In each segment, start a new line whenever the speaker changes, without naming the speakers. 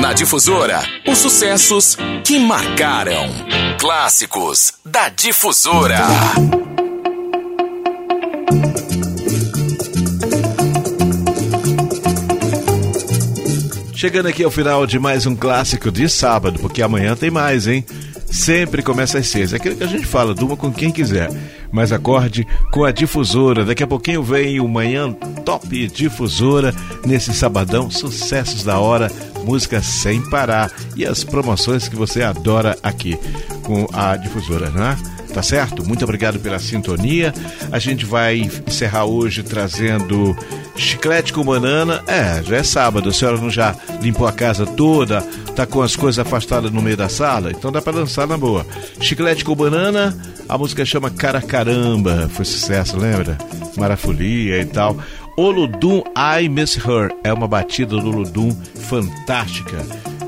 Na Difusora, os sucessos que marcaram. Clássicos da Difusora.
Chegando aqui ao final de mais um clássico de sábado, porque amanhã tem mais, hein? Sempre começa às seis. É aquilo que a gente fala, durma com quem quiser. Mas acorde com a difusora. Daqui a pouquinho vem o Manhã Top Difusora. Nesse sabadão, sucessos da hora, música sem parar. E as promoções que você adora aqui com a difusora, não é? Tá certo? Muito obrigado pela sintonia. A gente vai encerrar hoje trazendo chiclete com banana. É, já é sábado, a senhora não já limpou a casa toda, tá com as coisas afastadas no meio da sala? Então dá para dançar na boa. Chiclete com banana, a música chama Cara Caramba, foi sucesso, lembra? Marafolia e tal. Oludum I Miss Her é uma batida do Oludum fantástica.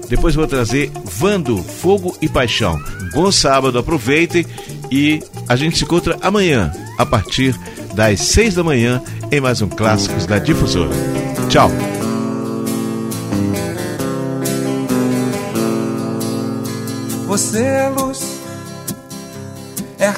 Depois vou trazer Vando, Fogo e Paixão. Bom sábado, aproveitem e a gente se encontra amanhã, a partir das seis da manhã, em mais um Clássicos da Difusora. Tchau!
Você é luz,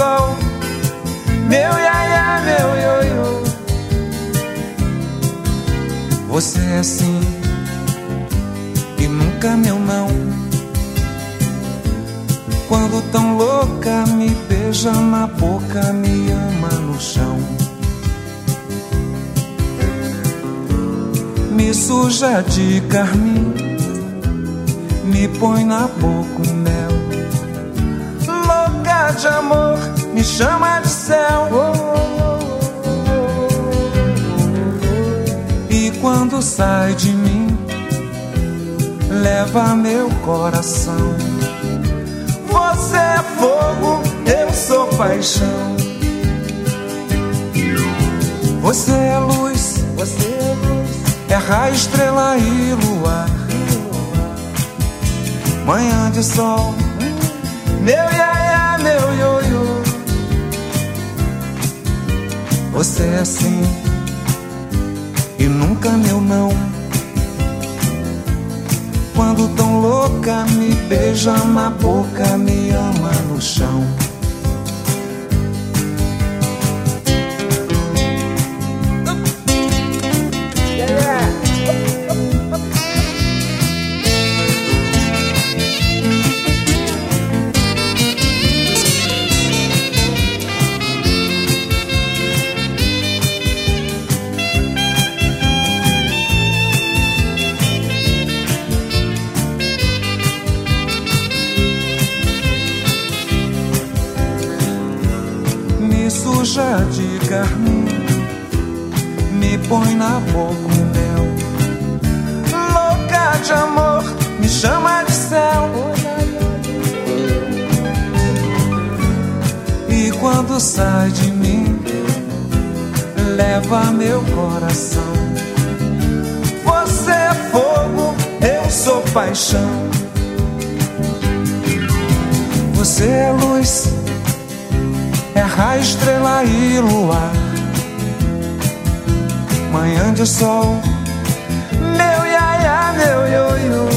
Sol, meu iaia, meu ioiô. Você é assim e nunca meu não. Quando tão louca me beija na boca, me ama no chão. Me suja de carmim, me põe na boca o mel. De amor, me chama de céu. E quando sai de mim, leva meu coração. Você é fogo, eu sou paixão. Você é luz, você é luz, é raio, estrela e luar. Manhã de sol, meu iaia, Você é assim e nunca meu não. Quando tão louca me beija na boca, me ama no chão. Põe na boca o mel. Louca de amor, me chama de céu. E quando sai de mim, leva meu coração. Você é fogo, eu sou paixão. Você é luz, é raio, estrela e luar. Manhã de sol, meu iaia, meu ioiô.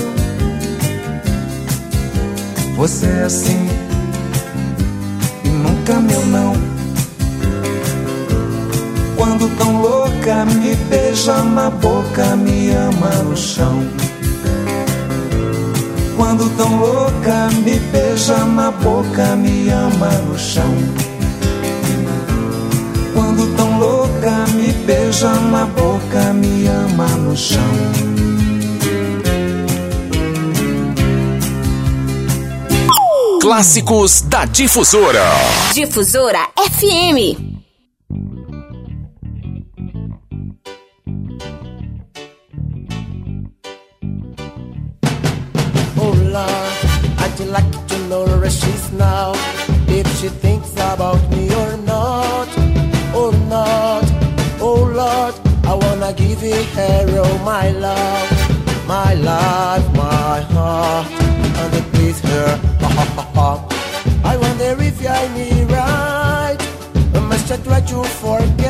Você é assim e nunca meu não. Quando tão louca me beija na boca, me ama no chão. Quando tão louca me beija na boca, me ama no chão. beija na boca, me ama no chão.
Clássicos da Difusora.
Difusora FM. Olá, I'd like to nourish she's now if she thinks about me. Give her all my love, my life, my heart, and it please her. I wonder if I me right. Must I try to forget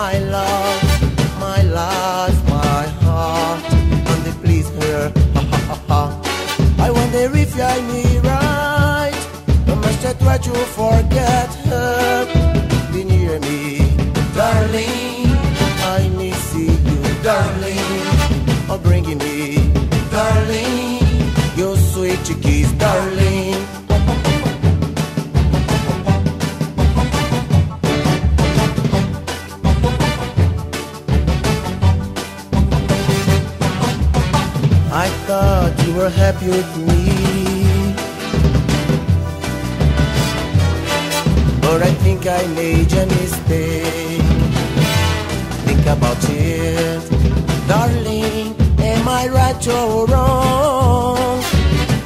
my love, my life, my heart, and it please her. Ha ha ha ha. I wonder if I me right. I must I try to forget her. Be near me, darling. I miss you, darling. Oh, bringing me, darling. Your sweet kiss, darling. Were happy with me. But I think I made a mistake. Think about it, darling. Am I right or wrong?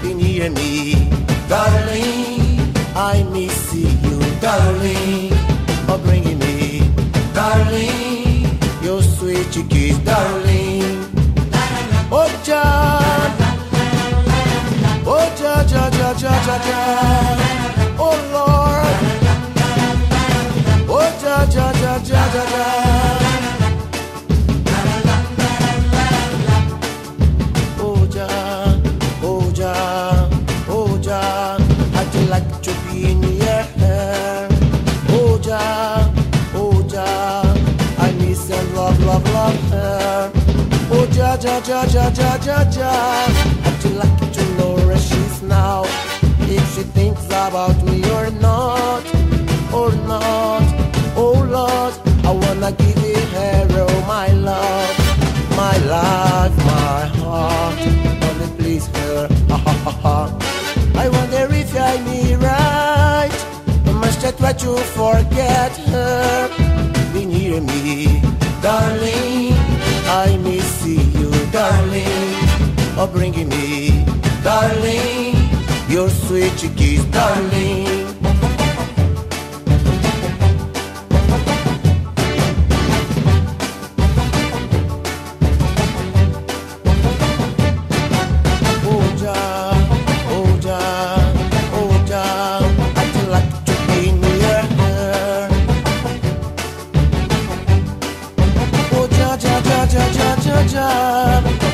Be near me, darling. I miss you, darling. Oh, bringing me, darling. Your sweet kiss, darling. ja ja ja ja ja ja. I'd like to know nourish she's now. She thinks about me or not, or not. Oh, Lord, I wanna give it her all my love, my life, my heart. Wanna please her. Ha ha ha ha. I wonder if I me right. I must I try to forget her? Be near me, darling. I miss you, darling. Oh, bringing me. Portuguese, darling. Job.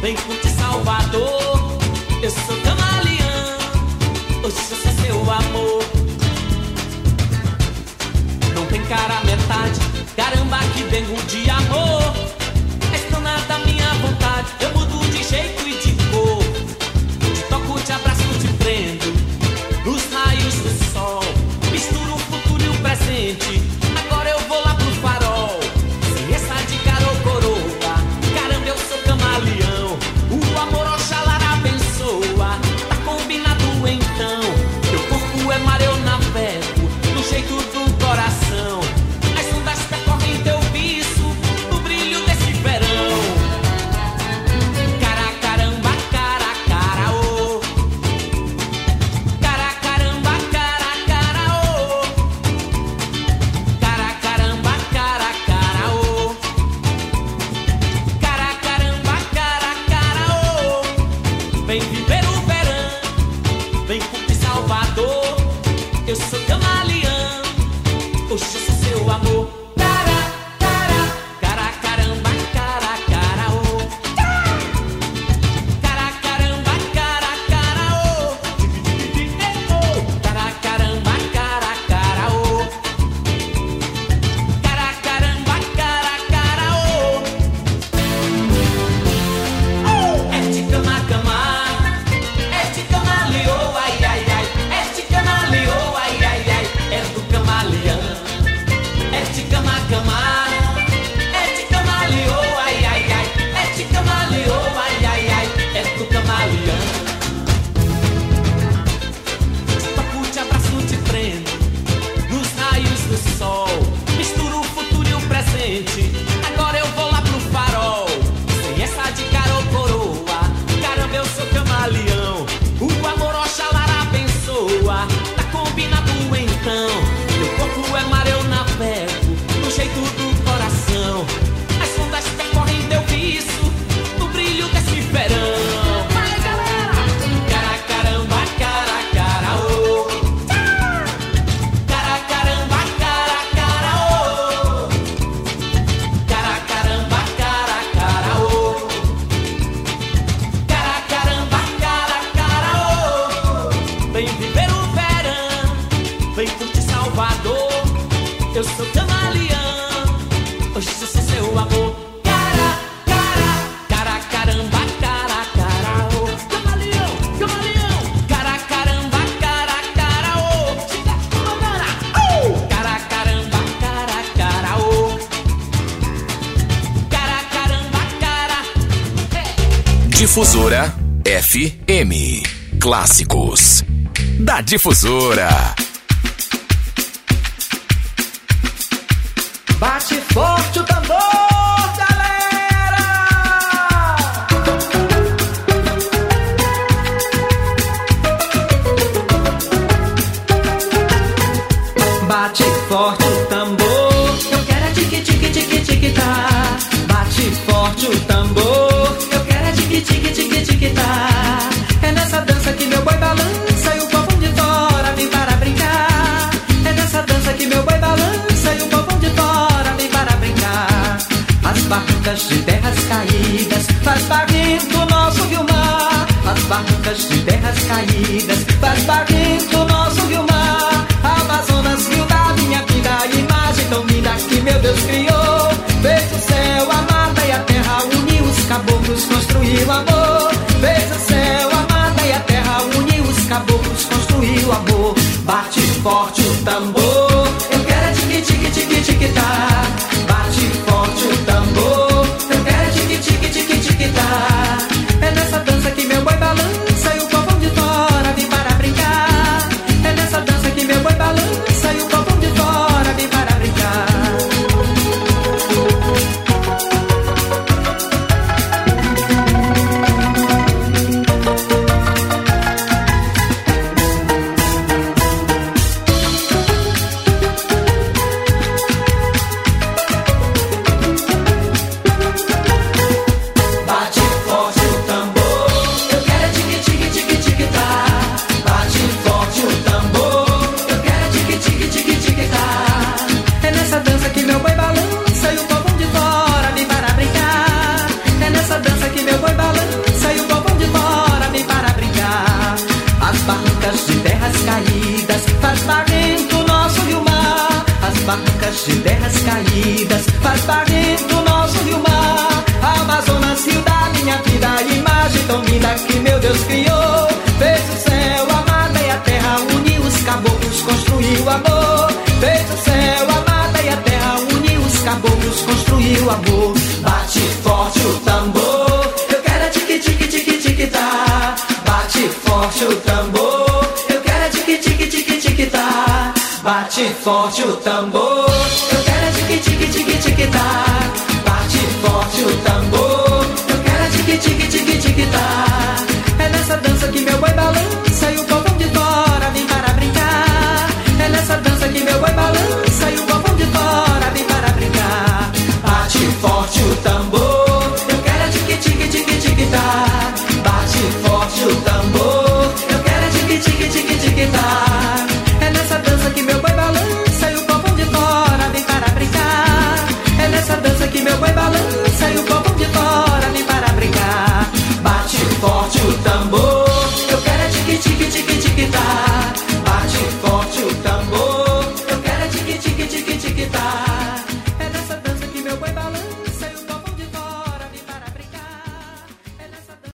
Vem curtir Salvador. Eu sou camaleão, hoje eu sou seu amor. Não tem cara metade, caramba que vengo de amor.
Difusora FM. Clássicos da Difusora.
construiu amor. Fez o céu, a mata e a terra, uniu os caboclos, construiu amor. Bate forte o tambor. Eu quero é tique, tique, tique, tá. forte, forte o tambor.